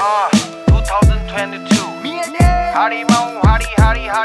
Uh, 2022. 哈利猫，哈利哈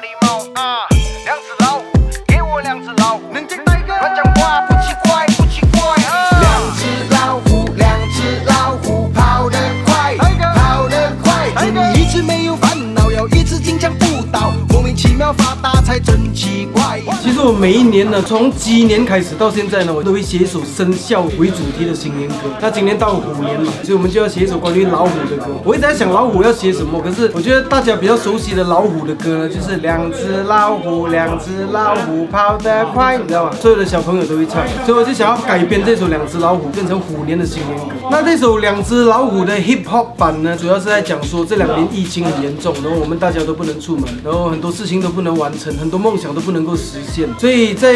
我每一年呢，从鸡年开始到现在呢，我都会写一首生肖为主题的新年歌。那今年到虎年嘛，所以我们就要写一首关于老虎的歌。我一直在想老虎要写什么，可是我觉得大家比较熟悉的老虎的歌呢，就是两只老虎，两只老虎跑得快，你知道吗？所有的小朋友都会唱，所以我就想要改编这首《两只老虎》变成虎年的新年歌。那这首《两只老虎》的 hip hop 版呢，主要是在讲说这两年疫情很严重，然后我们大家都不能出门，然后很多事情都不能完成，很多梦想都不能够实现。所以在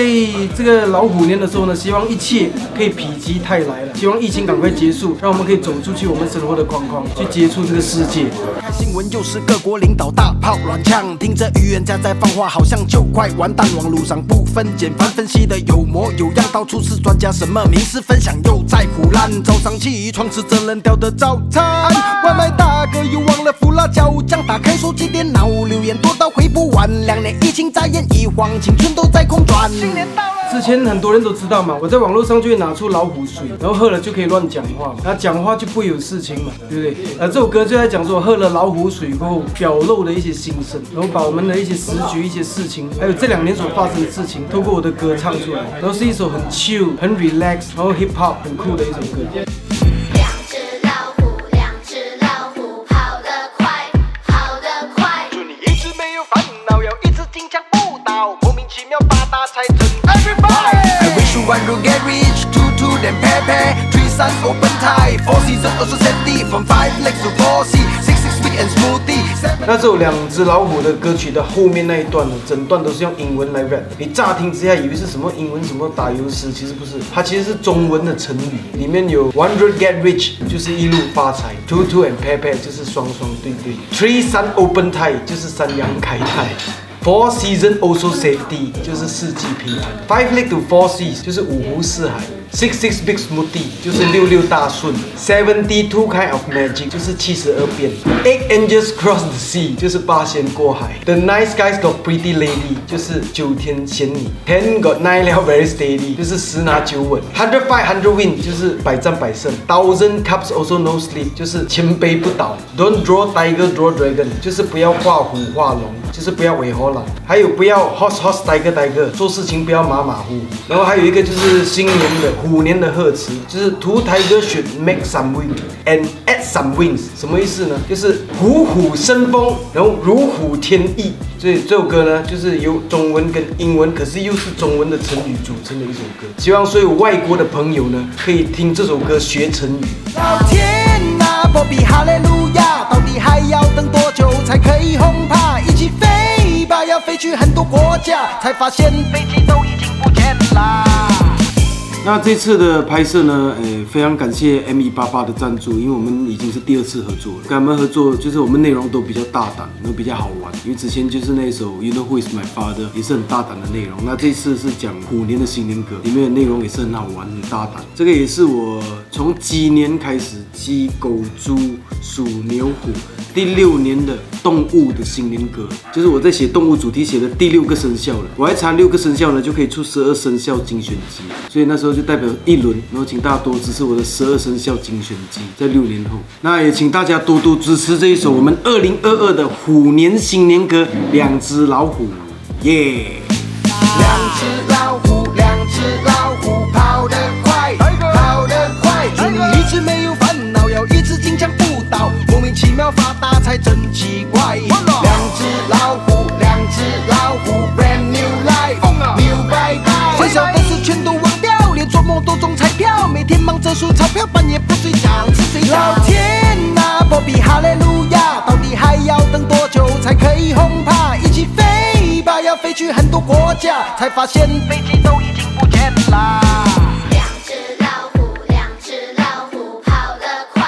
这个老虎年的时候呢，希望一切可以否极泰来了，希望疫情赶快结束，让我们可以走出去我们生活的框框，去接触这个世界。看新闻就是各国领导大炮乱枪，听着预言家在放话，好像就快完蛋。网络上不分简繁分析的有模有样，到处是专家，什么名师分享又在胡乱。早上起床吃着冷掉的早餐，外卖大哥又忘了付辣椒酱，开手机电脑留言多到回不完。两年疫情眨眼一晃，青春都在空转。新年到了。之前很多人都知道嘛，我在网络上就会拿出老虎水，然后喝了就可以乱讲话，那讲话就不会有事情嘛，对不对？呃，这首歌就在讲说喝了老虎水过后表露的一些心声，然后把我们的一些时局、一些事情，还有这两年所发生的事情，透过我的歌唱出来，然后是一首很 chill、很 relax，然后 hip hop 很酷的一首歌。那这首两只老虎的歌曲的后面那一段呢，整段都是用英文来 rap。你乍听之下以为是什么英文什么打油诗，其实不是，它其实是中文的成语。里面有 one road get rich 就是一路发财，two two and pair pair 就是双双对对，three sun open tie 就是三阳开泰。Four season also safety 就是四季平安，Five leg to four seas 就是五湖四海，Six six big smoothie 就是六六大顺，Seventy two kind of magic 就是七十二变，Eight angels cross the sea 就是八仙过海，The nice guys got pretty lady 就是九天仙女，Ten got nine 了 very steady 就是十拿九稳，Hundred fight hundred win 就是百战百胜，Thousand cups also no sleep 就是千杯不倒，Don't draw tiger draw dragon 就是不要画虎画龙。 不要尾猴狼，还有不要 horse horse 呆个呆个，做事情不要马马虎虎。然后还有一个就是新年的虎年的贺词，就是图 tiger should make some wings and add some wings，什么意思呢？就是虎虎生风，然后如虎添翼。所以这首歌呢，就是由中文跟英文，可是又是中文的成语组成的一首歌。希望所有外国的朋友呢，可以听这首歌学成语。老天啊，波比哈利路亚，去很多国家，才发现飞机都已经不见啦。那这次的拍摄呢，呃，非常感谢 M 一八八的赞助，因为我们已经是第二次合作了。跟他们合作，就是我们内容都比较大胆，然后比较好玩。因为之前就是那首 You Know Who Is My Father，也是很大胆的内容。那这次是讲虎年的新年歌，里面的内容也是很好玩、很大胆。这个也是我从鸡年开始，鸡、狗、猪、鼠、牛、虎，第六年的动物的新年歌，就是我在写动物主题写的第六个生肖了。我还差六个生肖呢，就可以出十二生肖精选集。所以那时候就代表一轮，然后请大家多支持我的十二生肖精选集，在六年后，那也请大家多多支持这一首我们二零二二的虎年新年歌《两只老虎》，耶、两只老虎，两只老虎，跑得快，跑得快。祝你一直没有烦恼，要一直金枪不倒，莫名其妙发大财真奇怪。两只老虎，两只老虎每天忙着数钞票，半夜不睡觉，吃睡觉。老天啊，波比哈利路亚，到底还要等多久才可以轰趴？一起飞吧，要飞去很多国家，才发现飞机都已经不见啦。两只老虎，两只老虎，跑得快，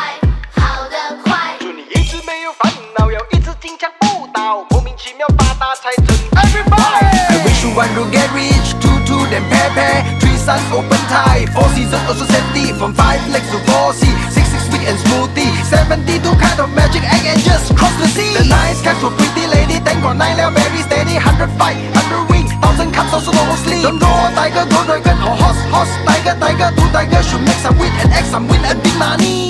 跑得快。祝你一直没有烦恼，要一直金枪不倒，莫名其妙发大财 set also safety From 5 legs to 4 C. 6 6 feet and smoothie. 72 kind of magic egg and just cross the sea. The nice cats were pretty lady Thank God 9 แล้ว very steady. 100 fight 100 win 1000 cups also no sleep. Don't roar tiger, go dragon or horse horse Tiger, tiger, two tiger Should make some win and egg some win and big money.